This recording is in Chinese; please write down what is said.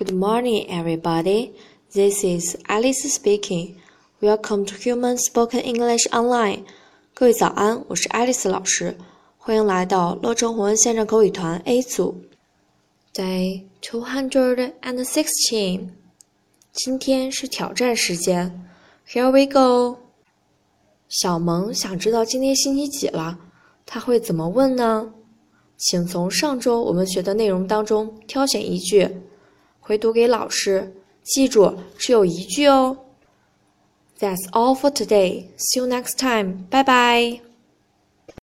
Good morning, everybody. This is Alice speaking. Welcome to Human Spoken English Online. 各位早安，我是爱丽丝老师，欢迎来到乐成红文线上口语团 A 组。Day two hundred and sixteen. 今天是挑战时间。Here we go. 小萌想知道今天星期几了，他会怎么问呢？请从上周我们学的内容当中挑选一句。回读给老师，记住只有一句哦。That's all for today. See you next time. 拜拜